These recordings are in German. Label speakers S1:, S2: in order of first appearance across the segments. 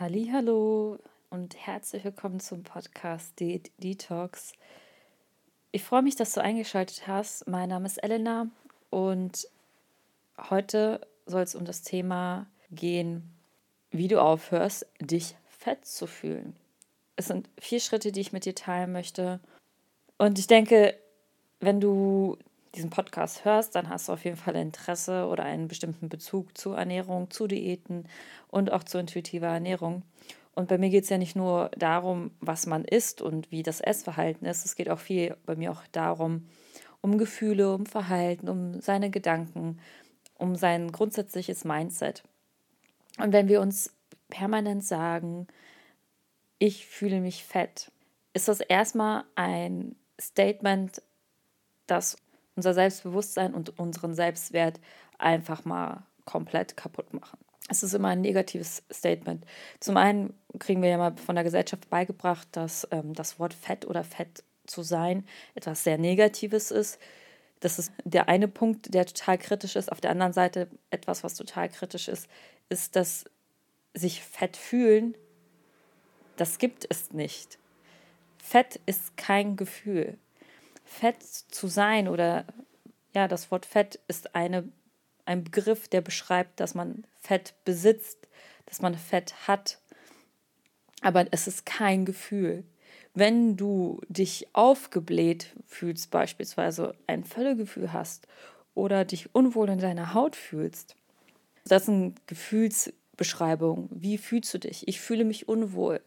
S1: Hallo und herzlich willkommen zum Podcast De Detox. Ich freue mich, dass du eingeschaltet hast. Mein Name ist Elena und heute soll es um das Thema gehen, wie du aufhörst, dich fett zu fühlen. Es sind vier Schritte, die ich mit dir teilen möchte. Und ich denke, wenn du diesen Podcast hörst, dann hast du auf jeden Fall Interesse oder einen bestimmten Bezug zu Ernährung, zu Diäten und auch zu intuitiver Ernährung. Und bei mir geht es ja nicht nur darum, was man isst und wie das Essverhalten ist. Es geht auch viel bei mir auch darum, um Gefühle, um Verhalten, um seine Gedanken, um sein grundsätzliches Mindset. Und wenn wir uns permanent sagen, ich fühle mich fett, ist das erstmal ein Statement, das unser Selbstbewusstsein und unseren Selbstwert einfach mal komplett kaputt machen. Es ist immer ein negatives Statement. Zum einen kriegen wir ja mal von der Gesellschaft beigebracht, dass ähm, das Wort fett oder fett zu sein etwas sehr Negatives ist. Das ist der eine Punkt, der total kritisch ist. Auf der anderen Seite etwas, was total kritisch ist, ist, dass sich fett fühlen, das gibt es nicht. Fett ist kein Gefühl fett zu sein oder ja, das Wort Fett ist eine, ein Begriff, der beschreibt, dass man Fett besitzt, dass man Fett hat. Aber es ist kein Gefühl. Wenn du dich aufgebläht fühlst, beispielsweise ein Völlegefühl hast oder dich unwohl in deiner Haut fühlst, das sind Gefühlsbeschreibungen. Wie fühlst du dich? Ich fühle mich unwohl.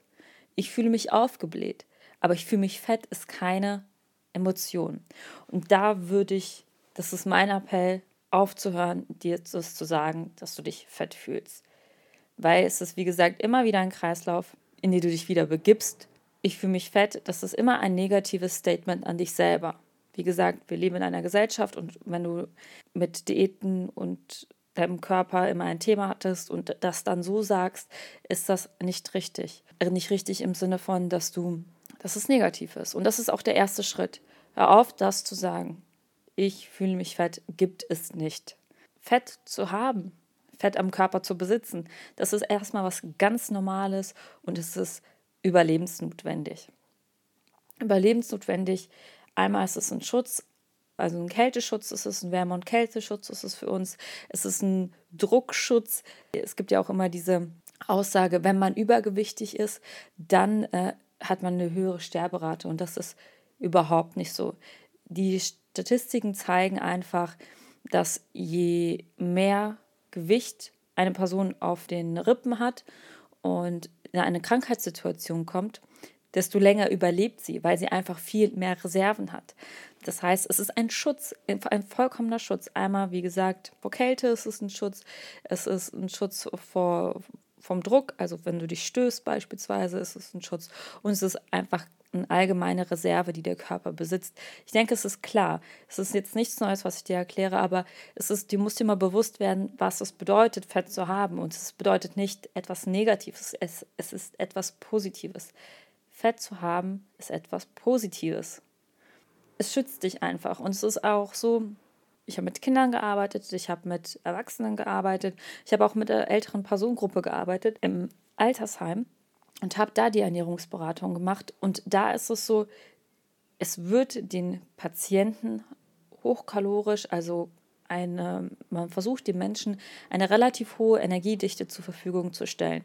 S1: Ich fühle mich aufgebläht. Aber ich fühle mich fett ist keine Emotionen. Und da würde ich, das ist mein Appell, aufzuhören, dir das zu sagen, dass du dich fett fühlst. Weil es ist, wie gesagt, immer wieder ein Kreislauf, in den du dich wieder begibst. Ich fühle mich fett, das ist immer ein negatives Statement an dich selber. Wie gesagt, wir leben in einer Gesellschaft und wenn du mit Diäten und deinem Körper immer ein Thema hattest und das dann so sagst, ist das nicht richtig. Nicht richtig im Sinne von, dass du dass es negativ ist. Und das ist auch der erste Schritt. Hör auf, das zu sagen. Ich fühle mich fett, gibt es nicht. Fett zu haben, Fett am Körper zu besitzen, das ist erstmal was ganz Normales und es ist überlebensnotwendig. Überlebensnotwendig, einmal ist es ein Schutz, also ein Kälteschutz, es ist ein Wärme- und Kälteschutz, es ist für uns, es ist ein Druckschutz. Es gibt ja auch immer diese Aussage, wenn man übergewichtig ist, dann äh, hat man eine höhere Sterberate und das ist überhaupt nicht so. Die Statistiken zeigen einfach, dass je mehr Gewicht eine Person auf den Rippen hat und in eine Krankheitssituation kommt, desto länger überlebt sie, weil sie einfach viel mehr Reserven hat. Das heißt, es ist ein Schutz, ein vollkommener Schutz. Einmal, wie gesagt, vor Kälte ist es ein Schutz, es ist ein Schutz vor, vom Druck, also wenn du dich stößt beispielsweise, ist es ein Schutz und es ist einfach eine allgemeine Reserve, die der Körper besitzt. Ich denke, es ist klar. Es ist jetzt nichts Neues, was ich dir erkläre, aber es ist, dir muss dir mal bewusst werden, was es bedeutet, Fett zu haben. Und es bedeutet nicht etwas Negatives, es, es ist etwas Positives. Fett zu haben ist etwas Positives. Es schützt dich einfach. Und es ist auch so, ich habe mit Kindern gearbeitet, ich habe mit Erwachsenen gearbeitet, ich habe auch mit der älteren Personengruppe gearbeitet im Altersheim und habe da die Ernährungsberatung gemacht. Und da ist es so, es wird den Patienten hochkalorisch, also eine, man versucht den Menschen eine relativ hohe Energiedichte zur Verfügung zu stellen,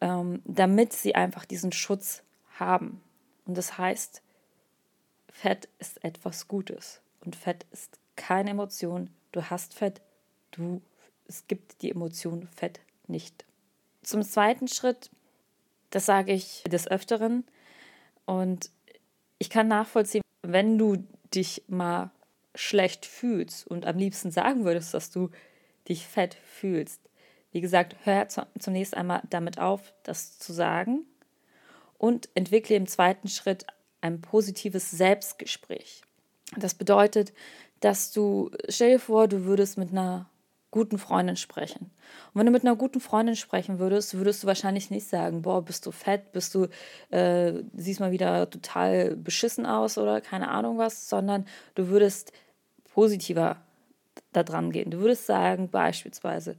S1: ähm, damit sie einfach diesen Schutz haben. Und das heißt, Fett ist etwas Gutes und Fett ist keine Emotion. Du hast Fett, du, es gibt die Emotion Fett nicht. Zum zweiten Schritt, das sage ich des Öfteren und ich kann nachvollziehen, wenn du dich mal schlecht fühlst und am liebsten sagen würdest, dass du dich fett fühlst. Wie gesagt, hör zunächst einmal damit auf, das zu sagen und entwickle im zweiten Schritt ein positives Selbstgespräch. Das bedeutet, dass du, stell dir vor, du würdest mit einer guten Freundin sprechen. Und wenn du mit einer guten Freundin sprechen würdest, würdest du wahrscheinlich nicht sagen, boah, bist du fett, bist du, äh, siehst mal wieder total beschissen aus oder keine Ahnung was, sondern du würdest positiver da dran gehen. Du würdest sagen, beispielsweise,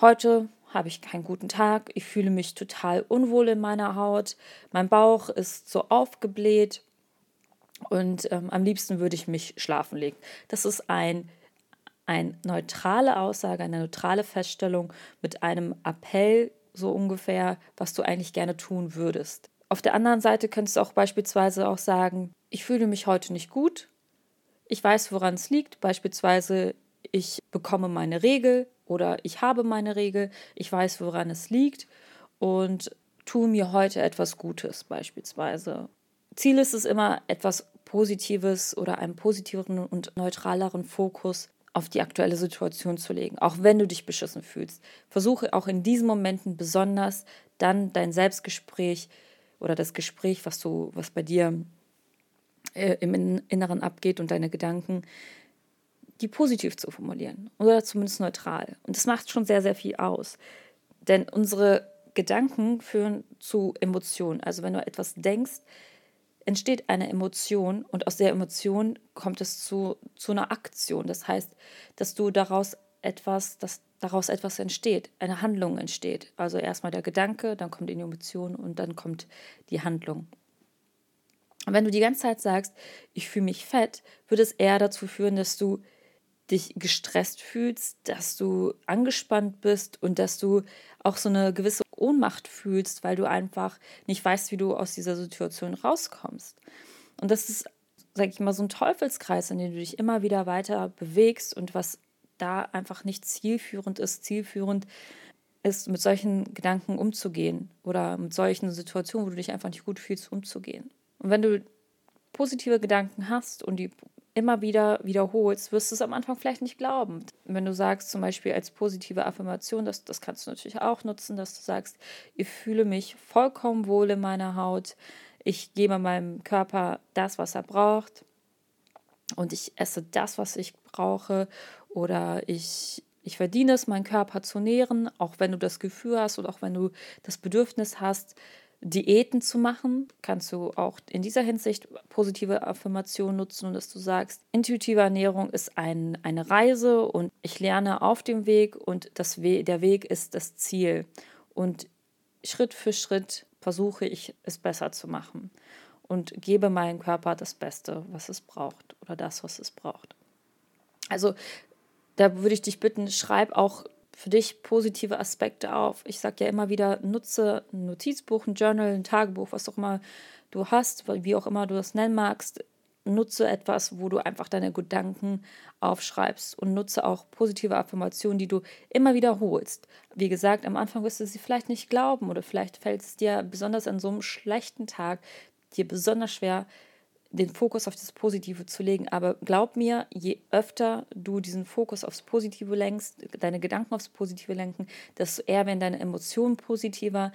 S1: heute habe ich keinen guten Tag, ich fühle mich total unwohl in meiner Haut, mein Bauch ist so aufgebläht und ähm, am liebsten würde ich mich schlafen legen. Das ist ein, eine neutrale Aussage, eine neutrale Feststellung mit einem Appell so ungefähr, was du eigentlich gerne tun würdest. Auf der anderen Seite könntest du auch beispielsweise auch sagen, ich fühle mich heute nicht gut, ich weiß, woran es liegt, beispielsweise ich bekomme meine Regel oder ich habe meine Regel, ich weiß, woran es liegt und tue mir heute etwas Gutes beispielsweise. Ziel ist es immer, etwas Positives oder einen positiveren und neutraleren Fokus auf die aktuelle Situation zu legen, auch wenn du dich beschissen fühlst. Versuche auch in diesen Momenten besonders dann dein Selbstgespräch oder das Gespräch, was du, was bei dir äh, im Inneren abgeht und deine Gedanken, die positiv zu formulieren oder zumindest neutral. Und das macht schon sehr, sehr viel aus. Denn unsere Gedanken führen zu Emotionen. Also wenn du etwas denkst, entsteht eine Emotion und aus der Emotion kommt es zu, zu einer Aktion. Das heißt, dass du daraus etwas, dass daraus etwas entsteht, eine Handlung entsteht. Also erstmal der Gedanke, dann kommt die Emotion und dann kommt die Handlung. Und wenn du die ganze Zeit sagst, ich fühle mich fett, wird es eher dazu führen, dass du dich gestresst fühlst, dass du angespannt bist und dass du auch so eine gewisse Ohnmacht fühlst, weil du einfach nicht weißt, wie du aus dieser Situation rauskommst. Und das ist, sag ich mal, so ein Teufelskreis, in dem du dich immer wieder weiter bewegst und was da einfach nicht zielführend ist. Zielführend ist, mit solchen Gedanken umzugehen oder mit solchen Situationen, wo du dich einfach nicht gut fühlst, umzugehen. Und wenn du positive Gedanken hast und die immer wieder wiederholst, wirst du es am Anfang vielleicht nicht glauben. Wenn du sagst, zum Beispiel als positive Affirmation, das, das kannst du natürlich auch nutzen, dass du sagst, ich fühle mich vollkommen wohl in meiner Haut, ich gebe meinem Körper das, was er braucht und ich esse das, was ich brauche oder ich, ich verdiene es, meinen Körper zu nähren, auch wenn du das Gefühl hast oder auch wenn du das Bedürfnis hast, Diäten zu machen, kannst du auch in dieser Hinsicht positive Affirmationen nutzen und dass du sagst, intuitive Ernährung ist ein, eine Reise und ich lerne auf dem Weg und das We der Weg ist das Ziel. Und Schritt für Schritt versuche ich es besser zu machen und gebe meinem Körper das Beste, was es braucht oder das, was es braucht. Also da würde ich dich bitten, schreib auch für dich positive Aspekte auf. Ich sage ja immer wieder, nutze ein Notizbuch, ein Journal, ein Tagebuch, was auch immer du hast, wie auch immer du das nennen magst. Nutze etwas, wo du einfach deine Gedanken aufschreibst und nutze auch positive Affirmationen, die du immer wiederholst. Wie gesagt, am Anfang wirst du sie vielleicht nicht glauben oder vielleicht fällt es dir besonders an so einem schlechten Tag dir besonders schwer, den Fokus auf das Positive zu legen. Aber glaub mir, je öfter du diesen Fokus aufs Positive lenkst, deine Gedanken aufs Positive lenken, desto eher werden deine Emotionen positiver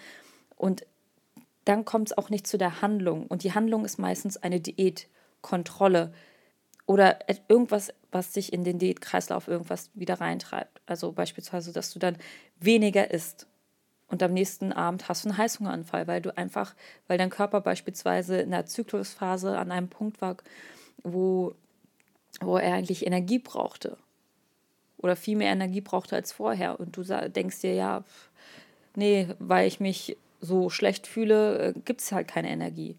S1: und dann kommt es auch nicht zu der Handlung. Und die Handlung ist meistens eine Diätkontrolle oder irgendwas, was dich in den Diätkreislauf irgendwas wieder reintreibt. Also beispielsweise, dass du dann weniger isst und am nächsten Abend hast du einen Heißhungeranfall, weil du einfach, weil dein Körper beispielsweise in der Zyklusphase an einem Punkt war, wo, wo er eigentlich Energie brauchte oder viel mehr Energie brauchte als vorher. Und du denkst dir, ja, nee, weil ich mich so schlecht fühle, äh, gibt es halt keine Energie.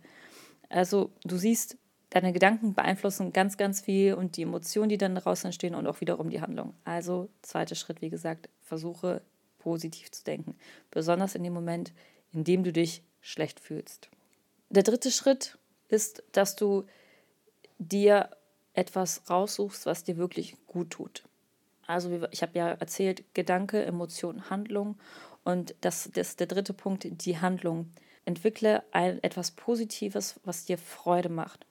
S1: Also du siehst, deine Gedanken beeinflussen ganz, ganz viel und die Emotionen, die dann daraus entstehen und auch wiederum die Handlung. Also zweiter Schritt, wie gesagt, versuche positiv zu denken, besonders in dem Moment, in dem du dich schlecht fühlst. Der dritte Schritt ist, dass du dir etwas raussuchst, was dir wirklich gut tut. Also ich habe ja erzählt, Gedanke, Emotion, Handlung und das, das ist der dritte Punkt, die Handlung. Entwickle ein, etwas Positives, was dir Freude macht.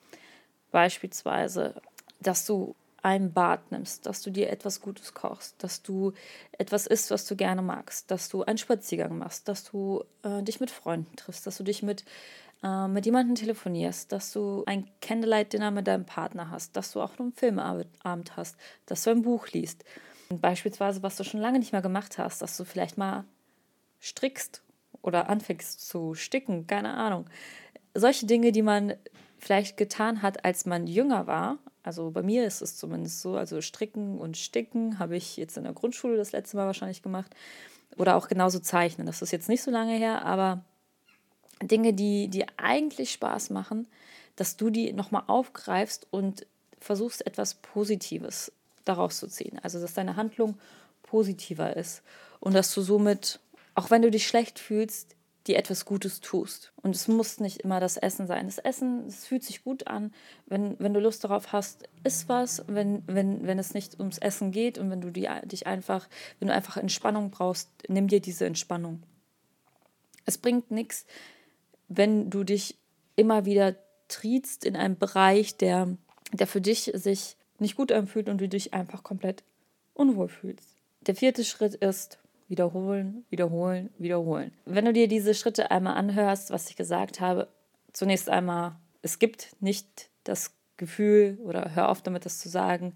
S1: Beispielsweise, dass du ein Bad nimmst, dass du dir etwas Gutes kochst, dass du etwas isst, was du gerne magst, dass du einen Spaziergang machst, dass du äh, dich mit Freunden triffst, dass du dich mit, äh, mit jemandem telefonierst, dass du ein Candlelight-Dinner mit deinem Partner hast, dass du auch einen Filmabend hast, dass du ein Buch liest. Und beispielsweise, was du schon lange nicht mehr gemacht hast, dass du vielleicht mal strickst oder anfängst zu sticken, keine Ahnung. Solche Dinge, die man vielleicht getan hat, als man jünger war, also bei mir ist es zumindest so, also stricken und sticken habe ich jetzt in der Grundschule das letzte Mal wahrscheinlich gemacht. Oder auch genauso zeichnen. Das ist jetzt nicht so lange her, aber Dinge, die, die eigentlich Spaß machen, dass du die nochmal aufgreifst und versuchst, etwas Positives daraus zu ziehen. Also, dass deine Handlung positiver ist und dass du somit, auch wenn du dich schlecht fühlst, dir etwas Gutes tust. Und es muss nicht immer das Essen sein. Das Essen, es fühlt sich gut an. Wenn, wenn du Lust darauf hast, isst was. Wenn, wenn, wenn es nicht ums Essen geht und wenn du die, dich einfach, wenn du einfach Entspannung brauchst, nimm dir diese Entspannung. Es bringt nichts, wenn du dich immer wieder triebst in einem Bereich, der, der für dich sich nicht gut anfühlt und du dich einfach komplett unwohl fühlst. Der vierte Schritt ist wiederholen, wiederholen, wiederholen. Wenn du dir diese Schritte einmal anhörst, was ich gesagt habe, zunächst einmal, es gibt nicht das Gefühl oder hör auf damit, das zu sagen,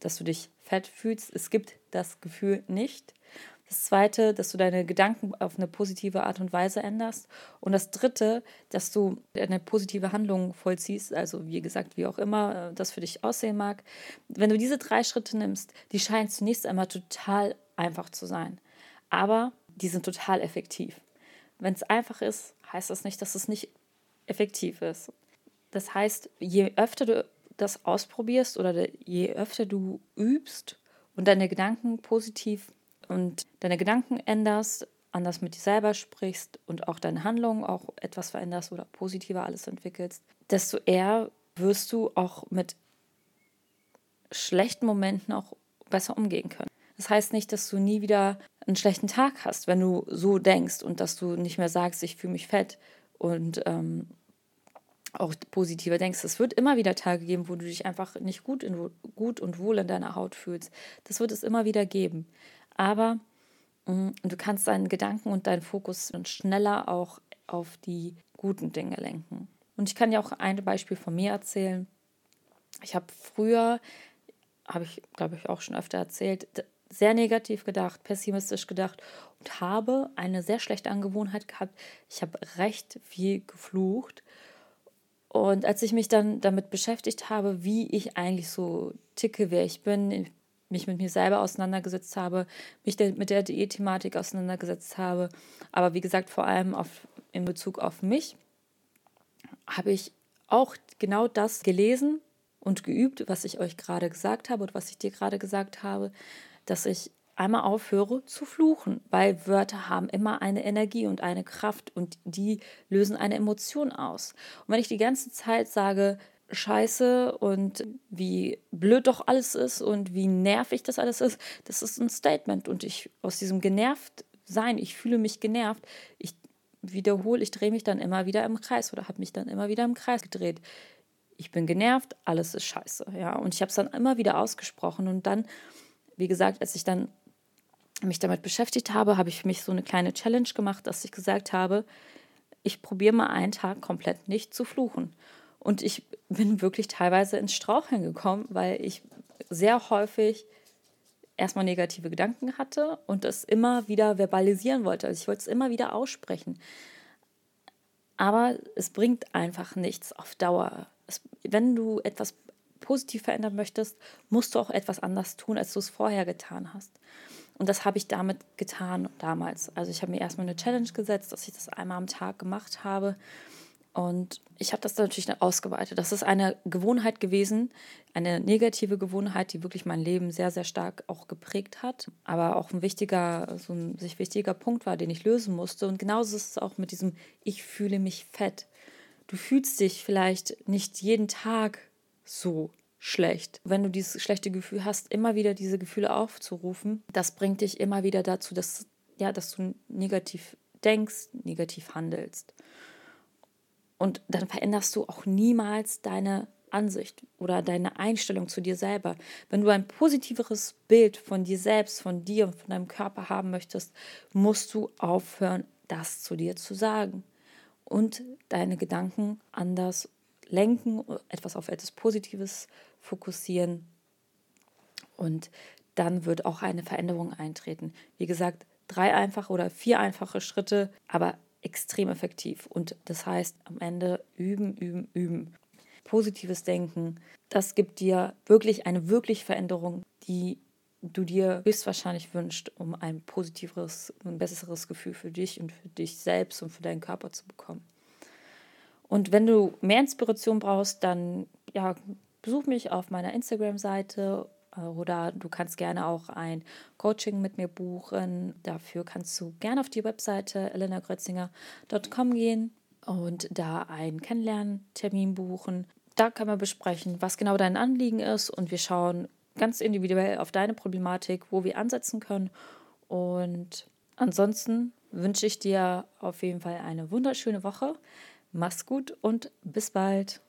S1: dass du dich fett fühlst. Es gibt das Gefühl nicht. Das zweite, dass du deine Gedanken auf eine positive Art und Weise änderst. Und das dritte, dass du eine positive Handlung vollziehst. Also, wie gesagt, wie auch immer das für dich aussehen mag. Wenn du diese drei Schritte nimmst, die scheinen zunächst einmal total einfach zu sein. Aber die sind total effektiv. Wenn es einfach ist, heißt das nicht, dass es nicht effektiv ist. Das heißt, je öfter du das ausprobierst oder je öfter du übst und deine Gedanken positiv und deine Gedanken änderst, anders mit dir selber sprichst und auch deine Handlungen auch etwas veränderst oder positiver alles entwickelst, desto eher wirst du auch mit schlechten Momenten auch besser umgehen können. Das heißt nicht, dass du nie wieder einen schlechten Tag hast, wenn du so denkst und dass du nicht mehr sagst, ich fühle mich fett und ähm, auch positiver denkst. Es wird immer wieder Tage geben, wo du dich einfach nicht gut, in, gut und wohl in deiner Haut fühlst. Das wird es immer wieder geben aber mh, mm, du kannst deinen Gedanken und deinen Fokus schneller auch auf die guten Dinge lenken. Und ich kann dir auch ein Beispiel von mir erzählen. Ich habe früher, habe ich glaube ich auch schon öfter erzählt, sehr negativ gedacht, pessimistisch gedacht und habe eine sehr schlechte Angewohnheit gehabt. Ich habe recht viel geflucht. Und als ich mich dann damit beschäftigt habe, wie ich eigentlich so ticke, wer ich bin, mich mit mir selber auseinandergesetzt habe, mich mit der Diät-Thematik auseinandergesetzt habe, aber wie gesagt, vor allem auf, in Bezug auf mich, habe ich auch genau das gelesen und geübt, was ich euch gerade gesagt habe und was ich dir gerade gesagt habe, dass ich einmal aufhöre zu fluchen, weil Wörter haben immer eine Energie und eine Kraft und die lösen eine Emotion aus. Und wenn ich die ganze Zeit sage, scheiße und wie blöd doch alles ist und wie nervig das alles ist, das ist ein Statement. Und ich aus diesem genervt sein, ich fühle mich genervt, ich wiederhole, ich drehe mich dann immer wieder im Kreis oder habe mich dann immer wieder im Kreis gedreht. Ich bin genervt, alles ist scheiße. Ja, und ich habe es dann immer wieder ausgesprochen. Und dann, wie gesagt, als ich dann mich damit beschäftigt habe, habe ich für mich so eine kleine Challenge gemacht, dass ich gesagt habe, ich probiere mal einen Tag komplett nicht zu fluchen. Und ich bin wirklich teilweise ins Straucheln gekommen, weil ich sehr häufig erstmal negative Gedanken hatte und das immer wieder verbalisieren wollte. Also ich wollte es immer wieder aussprechen. Aber es bringt einfach nichts auf Dauer. Es, wenn du etwas positiv verändern möchtest, musst du auch etwas anders tun, als du es vorher getan hast. Und das habe ich damit getan damals. Also ich habe mir erstmal eine Challenge gesetzt, dass ich das einmal am Tag gemacht habe und ich habe das natürlich ausgeweitet. Das ist eine Gewohnheit gewesen, eine negative Gewohnheit, die wirklich mein Leben sehr, sehr stark auch geprägt hat. Aber auch ein wichtiger, so ein sich wichtiger Punkt war, den ich lösen musste. Und genauso ist es auch mit diesem Ich fühle mich fett. Du fühlst dich vielleicht nicht jeden Tag so schlecht. Wenn du dieses schlechte Gefühl hast, immer wieder diese Gefühle aufzurufen, das bringt dich immer wieder dazu, dass, ja, dass du negativ denkst, negativ handelst. Und dann veränderst du auch niemals deine Ansicht oder deine Einstellung zu dir selber. Wenn du ein positiveres Bild von dir selbst, von dir und von deinem Körper haben möchtest, musst du aufhören, das zu dir zu sagen und deine Gedanken anders lenken, etwas auf etwas Positives fokussieren und dann wird auch eine Veränderung eintreten. Wie gesagt, drei einfache oder vier einfache Schritte, aber extrem effektiv. Und das heißt am Ende üben, üben, üben. Positives Denken, das gibt dir wirklich eine wirklich Veränderung, die du dir höchstwahrscheinlich wünschst, um ein positiveres, ein besseres Gefühl für dich und für dich selbst und für deinen Körper zu bekommen. Und wenn du mehr Inspiration brauchst, dann ja, besuch mich auf meiner Instagram-Seite äh, oder du kannst gerne auch ein Coaching mit mir buchen. Dafür kannst du gerne auf die Webseite elenagrötzinger.com gehen und da einen Kennenlerntermin buchen. Da können wir besprechen, was genau dein Anliegen ist und wir schauen ganz individuell auf deine Problematik, wo wir ansetzen können. Und ansonsten wünsche ich dir auf jeden Fall eine wunderschöne Woche. Mach's gut und bis bald.